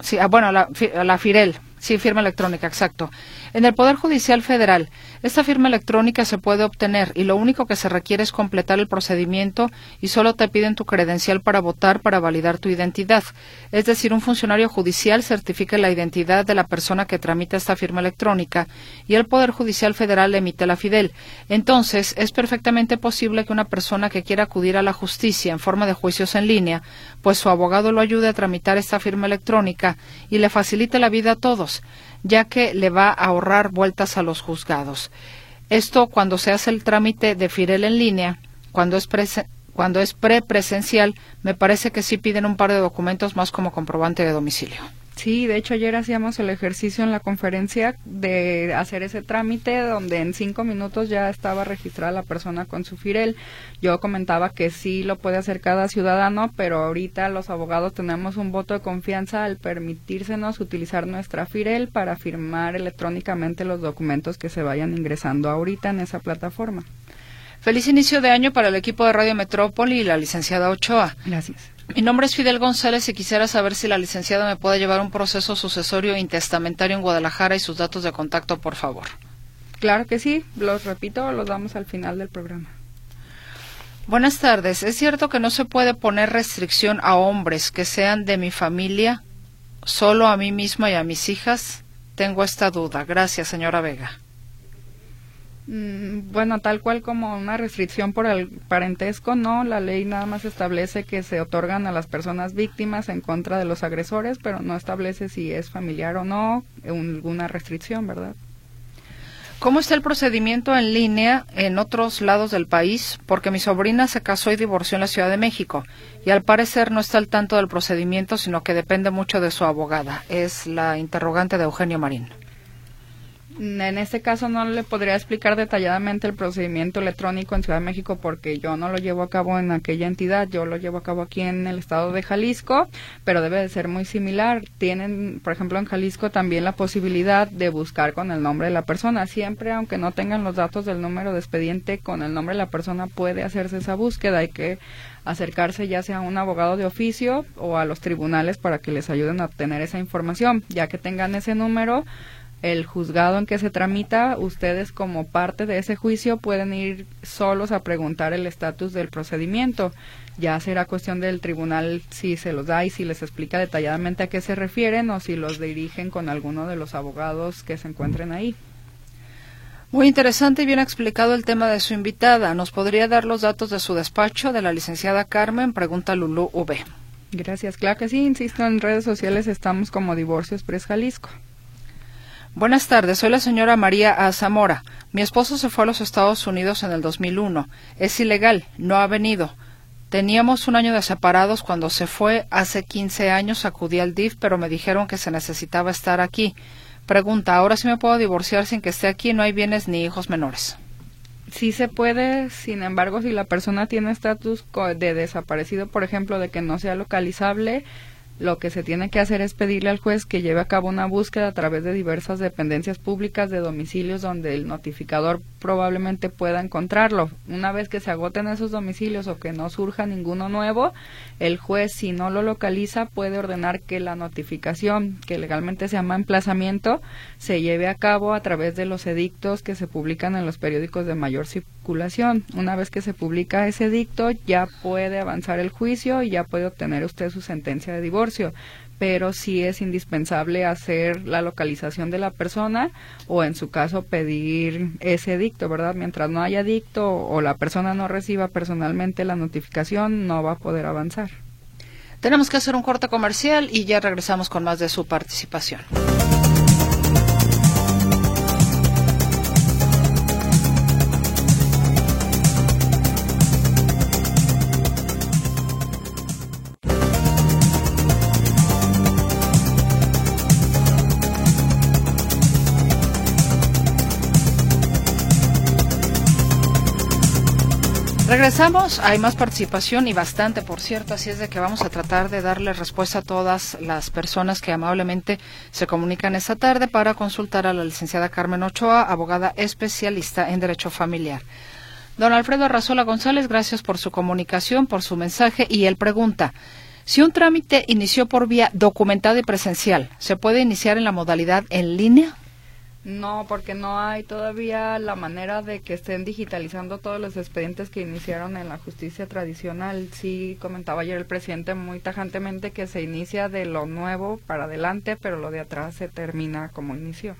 Sí, ah, bueno, a la, a la FIREL. Sí, firma electrónica, exacto. En el Poder Judicial Federal, esta firma electrónica se puede obtener y lo único que se requiere es completar el procedimiento y solo te piden tu credencial para votar para validar tu identidad. Es decir, un funcionario judicial certifica la identidad de la persona que tramita esta firma electrónica y el Poder Judicial Federal emite la FIDEL. Entonces, es perfectamente posible que una persona que quiera acudir a la justicia en forma de juicios en línea, pues su abogado lo ayude a tramitar esta firma electrónica y le facilite la vida a todos ya que le va a ahorrar vueltas a los juzgados. Esto cuando se hace el trámite de Firel en línea, cuando es cuando es me parece que sí piden un par de documentos más como comprobante de domicilio. Sí, de hecho ayer hacíamos el ejercicio en la conferencia de hacer ese trámite donde en cinco minutos ya estaba registrada la persona con su FIREL. Yo comentaba que sí lo puede hacer cada ciudadano, pero ahorita los abogados tenemos un voto de confianza al permitírsenos utilizar nuestra FIREL para firmar electrónicamente los documentos que se vayan ingresando ahorita en esa plataforma. Feliz inicio de año para el equipo de Radio Metrópoli y la licenciada Ochoa. Gracias. Mi nombre es Fidel González y quisiera saber si la licenciada me puede llevar un proceso sucesorio intestamentario en Guadalajara y sus datos de contacto, por favor. Claro que sí, los repito, los damos al final del programa. Buenas tardes. ¿Es cierto que no se puede poner restricción a hombres que sean de mi familia, solo a mí misma y a mis hijas? Tengo esta duda. Gracias, señora Vega. Mm, bueno, tal cual como una restricción por el parentesco, no. La ley nada más establece que se otorgan a las personas víctimas en contra de los agresores, pero no establece si es familiar o no, alguna restricción, ¿verdad? ¿Cómo está el procedimiento en línea en otros lados del país? Porque mi sobrina se casó y divorció en la Ciudad de México y al parecer no está al tanto del procedimiento, sino que depende mucho de su abogada. Es la interrogante de Eugenio Marín. En este caso no le podría explicar detalladamente el procedimiento electrónico en Ciudad de México porque yo no lo llevo a cabo en aquella entidad, yo lo llevo a cabo aquí en el estado de Jalisco, pero debe de ser muy similar. Tienen, por ejemplo, en Jalisco también la posibilidad de buscar con el nombre de la persona. Siempre, aunque no tengan los datos del número de expediente, con el nombre de la persona puede hacerse esa búsqueda. Hay que acercarse ya sea a un abogado de oficio o a los tribunales para que les ayuden a obtener esa información. Ya que tengan ese número, el juzgado en que se tramita, ustedes como parte de ese juicio pueden ir solos a preguntar el estatus del procedimiento. Ya será cuestión del tribunal si se los da y si les explica detalladamente a qué se refieren o si los dirigen con alguno de los abogados que se encuentren ahí. Muy interesante y bien explicado el tema de su invitada. ¿Nos podría dar los datos de su despacho de la licenciada Carmen? Pregunta Lulú V. Gracias. Claro que sí, insisto, en redes sociales estamos como Divorcio Express Jalisco. Buenas tardes, soy la señora María A. Zamora. Mi esposo se fue a los Estados Unidos en el 2001. Es ilegal, no ha venido. Teníamos un año de separados cuando se fue. Hace 15 años acudí al DIF, pero me dijeron que se necesitaba estar aquí. Pregunta, ¿ahora sí me puedo divorciar sin que esté aquí? No hay bienes ni hijos menores. Sí se puede, sin embargo, si la persona tiene estatus de desaparecido, por ejemplo, de que no sea localizable, lo que se tiene que hacer es pedirle al juez que lleve a cabo una búsqueda a través de diversas dependencias públicas de domicilios donde el notificador probablemente pueda encontrarlo. Una vez que se agoten esos domicilios o que no surja ninguno nuevo, el juez, si no lo localiza, puede ordenar que la notificación, que legalmente se llama emplazamiento, se lleve a cabo a través de los edictos que se publican en los periódicos de mayor Una vez que se publica ese edicto, ya puede avanzar el juicio y ya puede obtener usted su sentencia de divorcio pero sí es indispensable hacer la localización de la persona o en su caso pedir ese dicto, ¿verdad? Mientras no haya dicto o la persona no reciba personalmente la notificación, no va a poder avanzar. Tenemos que hacer un corte comercial y ya regresamos con más de su participación. Regresamos, hay más participación y bastante, por cierto, así es de que vamos a tratar de darle respuesta a todas las personas que amablemente se comunican esta tarde para consultar a la licenciada Carmen Ochoa, abogada especialista en Derecho Familiar. Don Alfredo Arrazola González, gracias por su comunicación, por su mensaje y él pregunta, si un trámite inició por vía documentada y presencial, ¿se puede iniciar en la modalidad en línea? No, porque no hay todavía la manera de que estén digitalizando todos los expedientes que iniciaron en la justicia tradicional. Sí, comentaba ayer el presidente muy tajantemente que se inicia de lo nuevo para adelante, pero lo de atrás se termina como inició.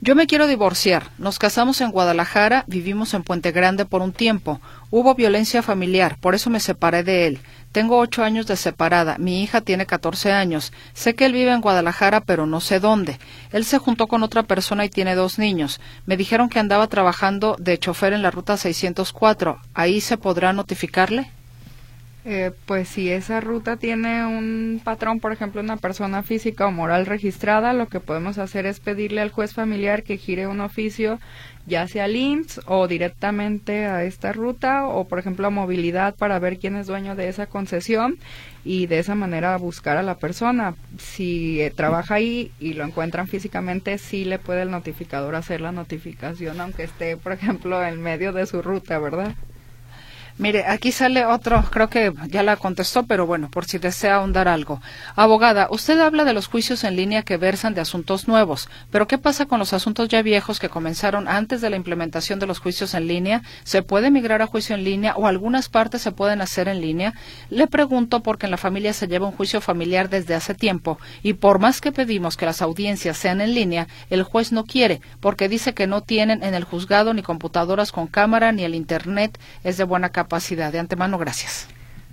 Yo me quiero divorciar. Nos casamos en Guadalajara, vivimos en Puente Grande por un tiempo. Hubo violencia familiar, por eso me separé de él. Tengo ocho años de separada. Mi hija tiene 14 años. Sé que él vive en Guadalajara, pero no sé dónde. Él se juntó con otra persona y tiene dos niños. Me dijeron que andaba trabajando de chofer en la ruta 604. ¿Ahí se podrá notificarle? Eh, pues si esa ruta tiene un patrón, por ejemplo, una persona física o moral registrada, lo que podemos hacer es pedirle al juez familiar que gire un oficio, ya sea al o directamente a esta ruta, o por ejemplo a movilidad para ver quién es dueño de esa concesión y de esa manera buscar a la persona. Si eh, trabaja ahí y lo encuentran físicamente, sí le puede el notificador hacer la notificación, aunque esté, por ejemplo, en medio de su ruta, ¿verdad? Mire, aquí sale otro, creo que ya la contestó, pero bueno, por si desea ahondar algo. Abogada, usted habla de los juicios en línea que versan de asuntos nuevos, pero ¿qué pasa con los asuntos ya viejos que comenzaron antes de la implementación de los juicios en línea? ¿Se puede migrar a juicio en línea o algunas partes se pueden hacer en línea? Le pregunto porque en la familia se lleva un juicio familiar desde hace tiempo y por más que pedimos que las audiencias sean en línea, el juez no quiere porque dice que no tienen en el juzgado ni computadoras con cámara ni el Internet es de buena capacidad capacidad. De antemano, gracias.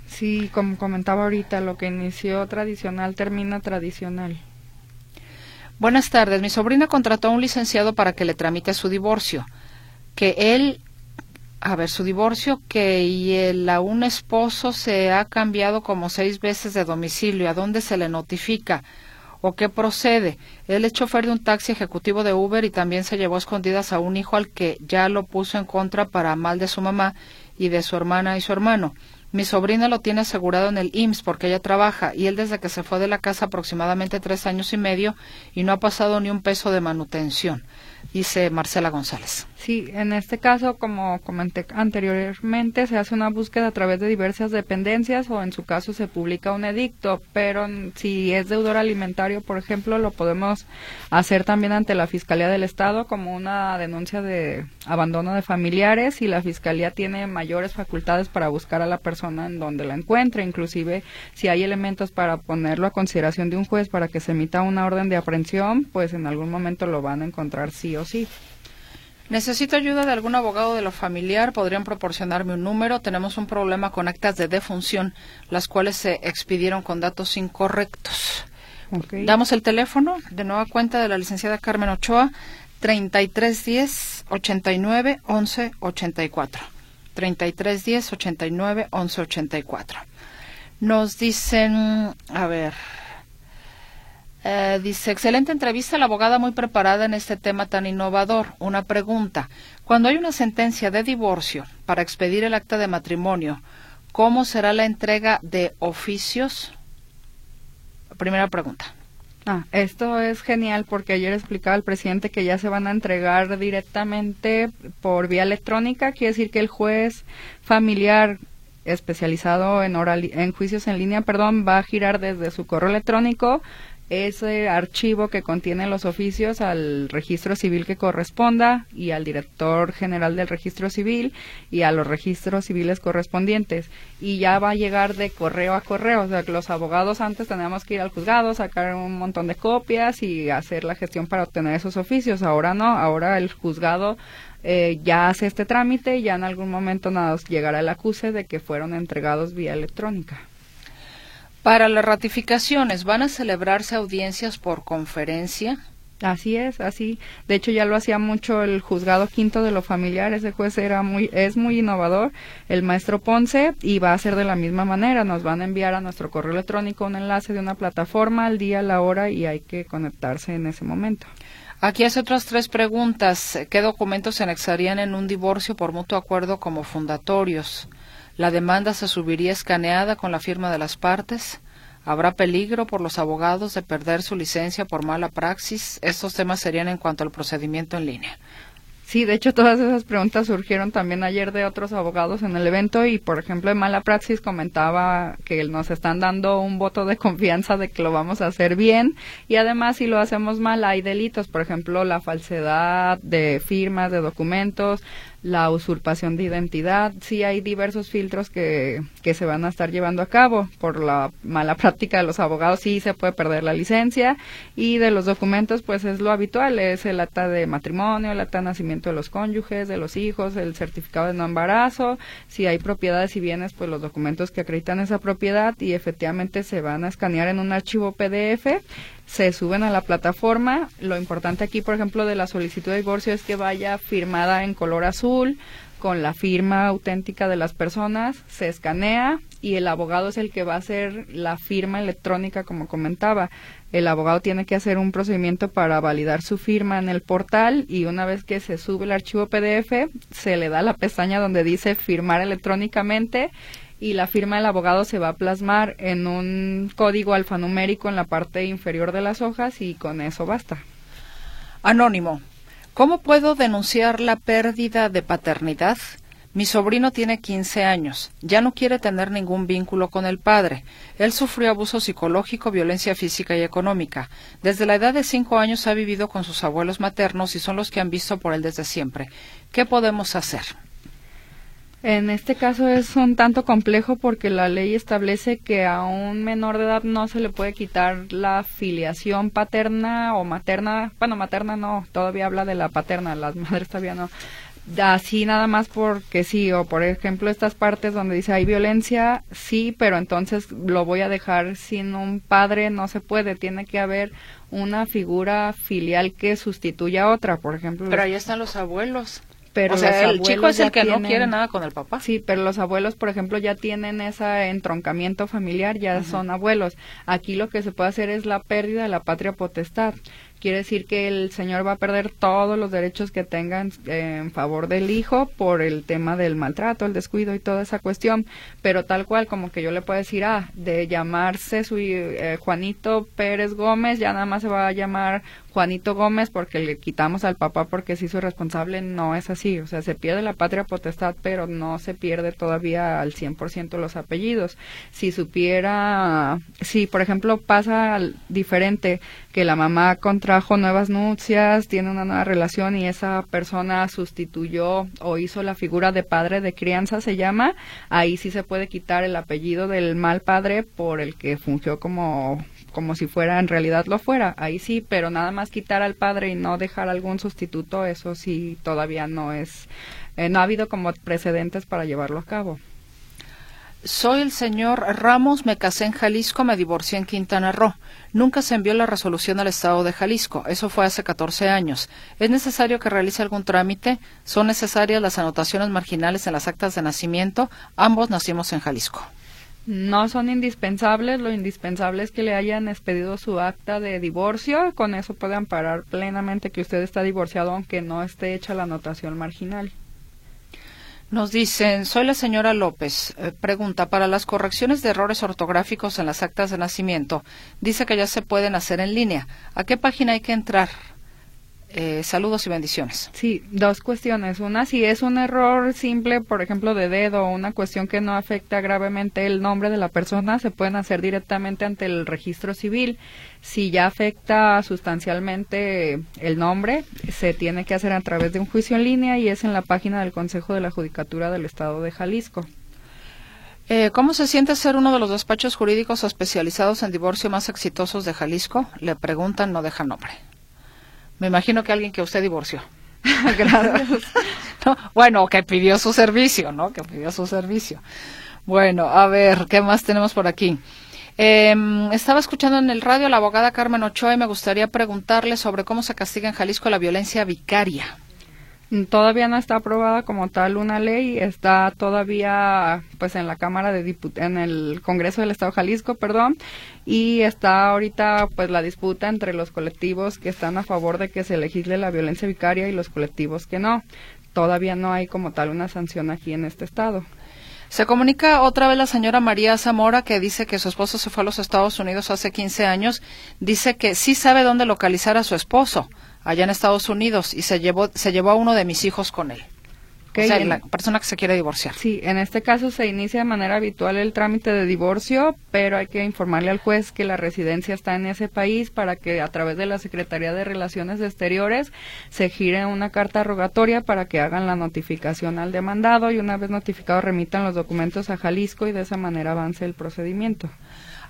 Sí, como comentaba ahorita, lo que inició tradicional termina tradicional. Buenas tardes. Mi sobrina contrató a un licenciado para que le tramite su divorcio. Que él, a ver, su divorcio, que y el, a un esposo se ha cambiado como seis veces de domicilio. ¿A dónde se le notifica? ¿O qué procede? Él es chofer de un taxi ejecutivo de Uber y también se llevó escondidas a un hijo al que ya lo puso en contra para mal de su mamá y de su hermana y su hermano. Mi sobrina lo tiene asegurado en el IMSS porque ella trabaja y él desde que se fue de la casa aproximadamente tres años y medio y no ha pasado ni un peso de manutención, dice Marcela González. Sí, en este caso, como comenté anteriormente, se hace una búsqueda a través de diversas dependencias o en su caso se publica un edicto, pero si es deudor alimentario, por ejemplo, lo podemos hacer también ante la Fiscalía del Estado como una denuncia de abandono de familiares y la Fiscalía tiene mayores facultades para buscar a la persona en donde la encuentre, inclusive si hay elementos para ponerlo a consideración de un juez para que se emita una orden de aprehensión, pues en algún momento lo van a encontrar sí o sí. Necesito ayuda de algún abogado de lo familiar. Podrían proporcionarme un número. Tenemos un problema con actas de defunción, las cuales se expidieron con datos incorrectos. Damos el teléfono de nueva cuenta de la licenciada Carmen Ochoa, 3310 89 11 84. 3310 89 11 84. Nos dicen, a ver, eh, dice, excelente entrevista, la abogada muy preparada en este tema tan innovador. Una pregunta. Cuando hay una sentencia de divorcio para expedir el acta de matrimonio, ¿cómo será la entrega de oficios? Primera pregunta. Ah, esto es genial porque ayer explicaba el presidente que ya se van a entregar directamente por vía electrónica. Quiere decir que el juez familiar especializado en, oral, en juicios en línea, perdón, va a girar desde su correo electrónico ese archivo que contiene los oficios al registro civil que corresponda y al director general del registro civil y a los registros civiles correspondientes. Y ya va a llegar de correo a correo. O sea que los abogados antes teníamos que ir al juzgado sacar un montón de copias y hacer la gestión para obtener esos oficios. Ahora no. Ahora el juzgado eh, ya hace este trámite y ya en algún momento nos llegará el acuse de que fueron entregados vía electrónica para las ratificaciones, ¿van a celebrarse audiencias por conferencia? Así es, así. De hecho, ya lo hacía mucho el juzgado quinto de lo familiar. Ese juez era muy, es muy innovador, el maestro Ponce, y va a ser de la misma manera. Nos van a enviar a nuestro correo electrónico un enlace de una plataforma al día, la hora, y hay que conectarse en ese momento. Aquí hace otras tres preguntas. ¿Qué documentos se anexarían en un divorcio por mutuo acuerdo como fundatorios? La demanda se subiría escaneada con la firma de las partes. ¿Habrá peligro por los abogados de perder su licencia por mala praxis? Estos temas serían en cuanto al procedimiento en línea. Sí, de hecho todas esas preguntas surgieron también ayer de otros abogados en el evento y por ejemplo en Mala Praxis comentaba que nos están dando un voto de confianza de que lo vamos a hacer bien y además si lo hacemos mal hay delitos, por ejemplo la falsedad de firmas, de documentos, la usurpación de identidad. Sí hay diversos filtros que, que se van a estar llevando a cabo. Por la mala práctica de los abogados sí se puede perder la licencia y de los documentos pues es lo habitual, es el acta de matrimonio, el acta de nacimiento de los cónyuges, de los hijos, el certificado de no embarazo, si hay propiedades y bienes pues los documentos que acreditan esa propiedad y efectivamente se van a escanear en un archivo PDF se suben a la plataforma. Lo importante aquí, por ejemplo, de la solicitud de divorcio es que vaya firmada en color azul, con la firma auténtica de las personas, se escanea y el abogado es el que va a hacer la firma electrónica, como comentaba. El abogado tiene que hacer un procedimiento para validar su firma en el portal y una vez que se sube el archivo PDF, se le da la pestaña donde dice firmar electrónicamente y la firma del abogado se va a plasmar en un código alfanumérico en la parte inferior de las hojas y con eso basta. Anónimo. ¿Cómo puedo denunciar la pérdida de paternidad? Mi sobrino tiene 15 años. Ya no quiere tener ningún vínculo con el padre. Él sufrió abuso psicológico, violencia física y económica. Desde la edad de 5 años ha vivido con sus abuelos maternos y son los que han visto por él desde siempre. ¿Qué podemos hacer? En este caso es un tanto complejo porque la ley establece que a un menor de edad no se le puede quitar la filiación paterna o materna. Bueno, materna no, todavía habla de la paterna, las madres todavía no. Así nada más porque sí, o por ejemplo estas partes donde dice hay violencia, sí, pero entonces lo voy a dejar sin un padre, no se puede, tiene que haber una figura filial que sustituya a otra, por ejemplo. Pero ahí están los abuelos. Pero o sea, el chico es el que no quiere nada con el papá. Sí, pero los abuelos, por ejemplo, ya tienen ese entroncamiento familiar, ya son abuelos. Aquí lo que se puede hacer es la pérdida de la patria potestad quiere decir que el señor va a perder todos los derechos que tenga en, favor del hijo por el tema del maltrato, el descuido y toda esa cuestión, pero tal cual como que yo le puedo decir, ah, de llamarse su eh, Juanito Pérez Gómez, ya nada más se va a llamar Juanito Gómez porque le quitamos al papá porque se hizo responsable, no es así, o sea, se pierde la patria potestad, pero no se pierde todavía al 100% los apellidos. Si supiera, si por ejemplo pasa diferente que la mamá contrajo nuevas nupcias, tiene una nueva relación y esa persona sustituyó o hizo la figura de padre de crianza, se llama, ahí sí se puede quitar el apellido del mal padre por el que fungió como como si fuera en realidad lo fuera, ahí sí, pero nada más quitar al padre y no dejar algún sustituto, eso sí todavía no es, eh, no ha habido como precedentes para llevarlo a cabo. Soy el señor Ramos, me casé en Jalisco, me divorcié en Quintana Roo. Nunca se envió la resolución al Estado de Jalisco. Eso fue hace 14 años. ¿Es necesario que realice algún trámite? ¿Son necesarias las anotaciones marginales en las actas de nacimiento? Ambos nacimos en Jalisco no son indispensables, lo indispensable es que le hayan expedido su acta de divorcio, con eso puede amparar plenamente que usted está divorciado aunque no esté hecha la anotación marginal. Nos dicen, soy la señora López. Eh, pregunta, para las correcciones de errores ortográficos en las actas de nacimiento, dice que ya se pueden hacer en línea. ¿A qué página hay que entrar? Eh, saludos y bendiciones. Sí, dos cuestiones. Una, si es un error simple, por ejemplo, de dedo una cuestión que no afecta gravemente el nombre de la persona, se pueden hacer directamente ante el registro civil. Si ya afecta sustancialmente el nombre, se tiene que hacer a través de un juicio en línea y es en la página del Consejo de la Judicatura del Estado de Jalisco. Eh, ¿Cómo se siente ser uno de los despachos jurídicos especializados en divorcio más exitosos de Jalisco? Le preguntan, no deja nombre. Me imagino que alguien que usted divorció. Bueno, que pidió su servicio, ¿no? Que pidió su servicio. Bueno, a ver, ¿qué más tenemos por aquí? Em, estaba escuchando en el radio a la abogada Carmen Ochoa y me gustaría preguntarle sobre cómo se castiga en Jalisco la violencia vicaria. Todavía no está aprobada como tal una ley, está todavía pues en la Cámara de Diputados, en el Congreso del Estado de Jalisco, perdón, y está ahorita pues la disputa entre los colectivos que están a favor de que se legisle la violencia vicaria y los colectivos que no. Todavía no hay como tal una sanción aquí en este estado. Se comunica otra vez la señora María Zamora que dice que su esposo se fue a los Estados Unidos hace 15 años. Dice que sí sabe dónde localizar a su esposo allá en Estados Unidos y se llevó, se llevó a uno de mis hijos con él. Okay, o sea, la persona que se quiere divorciar. Sí, en este caso se inicia de manera habitual el trámite de divorcio, pero hay que informarle al juez que la residencia está en ese país para que a través de la Secretaría de Relaciones Exteriores se gire una carta rogatoria para que hagan la notificación al demandado y una vez notificado remitan los documentos a Jalisco y de esa manera avance el procedimiento.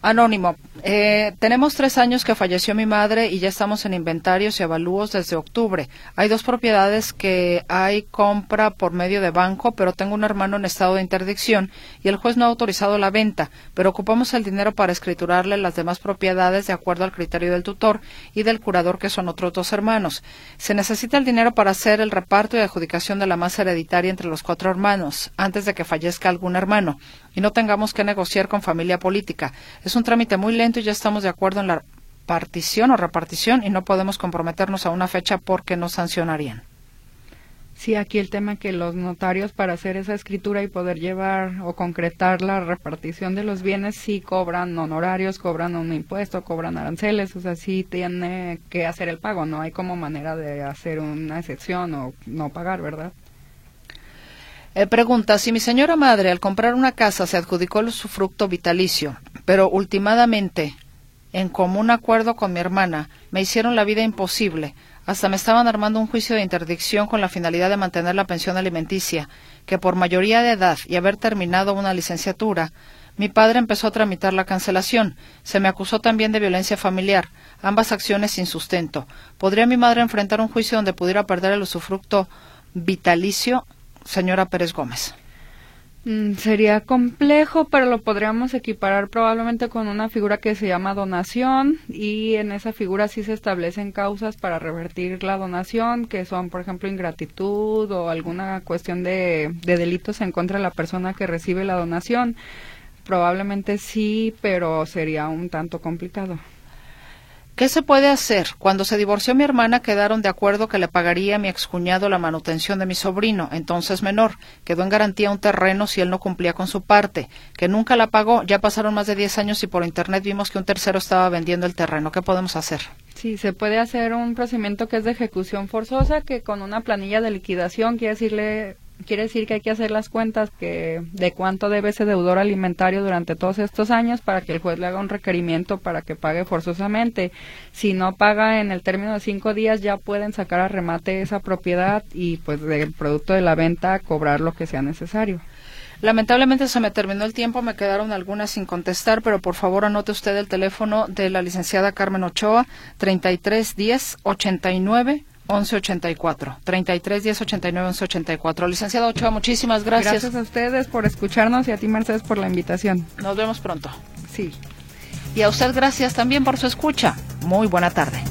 Anónimo, eh, tenemos tres años que falleció mi madre y ya estamos en inventarios y avalúos desde octubre. Hay dos propiedades que hay compra por medio de banco, pero tengo un hermano en estado de interdicción y el juez no ha autorizado la venta, pero ocupamos el dinero para escriturarle las demás propiedades de acuerdo al criterio del tutor y del curador, que son otros dos hermanos. Se necesita el dinero para hacer el reparto y adjudicación de la masa hereditaria entre los cuatro hermanos, antes de que fallezca algún hermano y no tengamos que negociar con familia política. Es un trámite muy lento y ya estamos de acuerdo en la partición o repartición y no podemos comprometernos a una fecha porque nos sancionarían. Sí, aquí el tema que los notarios para hacer esa escritura y poder llevar o concretar la repartición de los bienes sí cobran honorarios, cobran un impuesto, cobran aranceles, o sea, sí tiene que hacer el pago, no hay como manera de hacer una excepción o no pagar, ¿verdad? Eh, pregunta, si mi señora madre al comprar una casa se adjudicó el usufructo vitalicio, pero últimamente, en común acuerdo con mi hermana, me hicieron la vida imposible, hasta me estaban armando un juicio de interdicción con la finalidad de mantener la pensión alimenticia, que por mayoría de edad y haber terminado una licenciatura, mi padre empezó a tramitar la cancelación. Se me acusó también de violencia familiar, ambas acciones sin sustento. ¿Podría mi madre enfrentar un juicio donde pudiera perder el usufructo vitalicio señora Pérez Gómez? Mm, sería complejo, pero lo podríamos equiparar probablemente con una figura que se llama donación y en esa figura sí se establecen causas para revertir la donación, que son, por ejemplo, ingratitud o alguna cuestión de, de delitos en contra de la persona que recibe la donación. Probablemente sí, pero sería un tanto complicado. ¿Qué se puede hacer? Cuando se divorció mi hermana quedaron de acuerdo que le pagaría a mi excuñado la manutención de mi sobrino, entonces menor. Quedó en garantía un terreno si él no cumplía con su parte, que nunca la pagó. Ya pasaron más de 10 años y por internet vimos que un tercero estaba vendiendo el terreno. ¿Qué podemos hacer? Sí, se puede hacer un procedimiento que es de ejecución forzosa, que con una planilla de liquidación quiere decirle quiere decir que hay que hacer las cuentas que de cuánto debe ese deudor alimentario durante todos estos años para que el juez le haga un requerimiento para que pague forzosamente. Si no paga en el término de cinco días, ya pueden sacar a remate esa propiedad y pues del producto de la venta cobrar lo que sea necesario. Lamentablemente se me terminó el tiempo, me quedaron algunas sin contestar, pero por favor anote usted el teléfono de la licenciada Carmen Ochoa, 3310 89 1184. 33 10 89 1184. Licenciado Ochoa, muchísimas gracias. Gracias a ustedes por escucharnos y a ti, Mercedes, por la invitación. Nos vemos pronto. Sí. Y a usted, gracias también por su escucha. Muy buena tarde.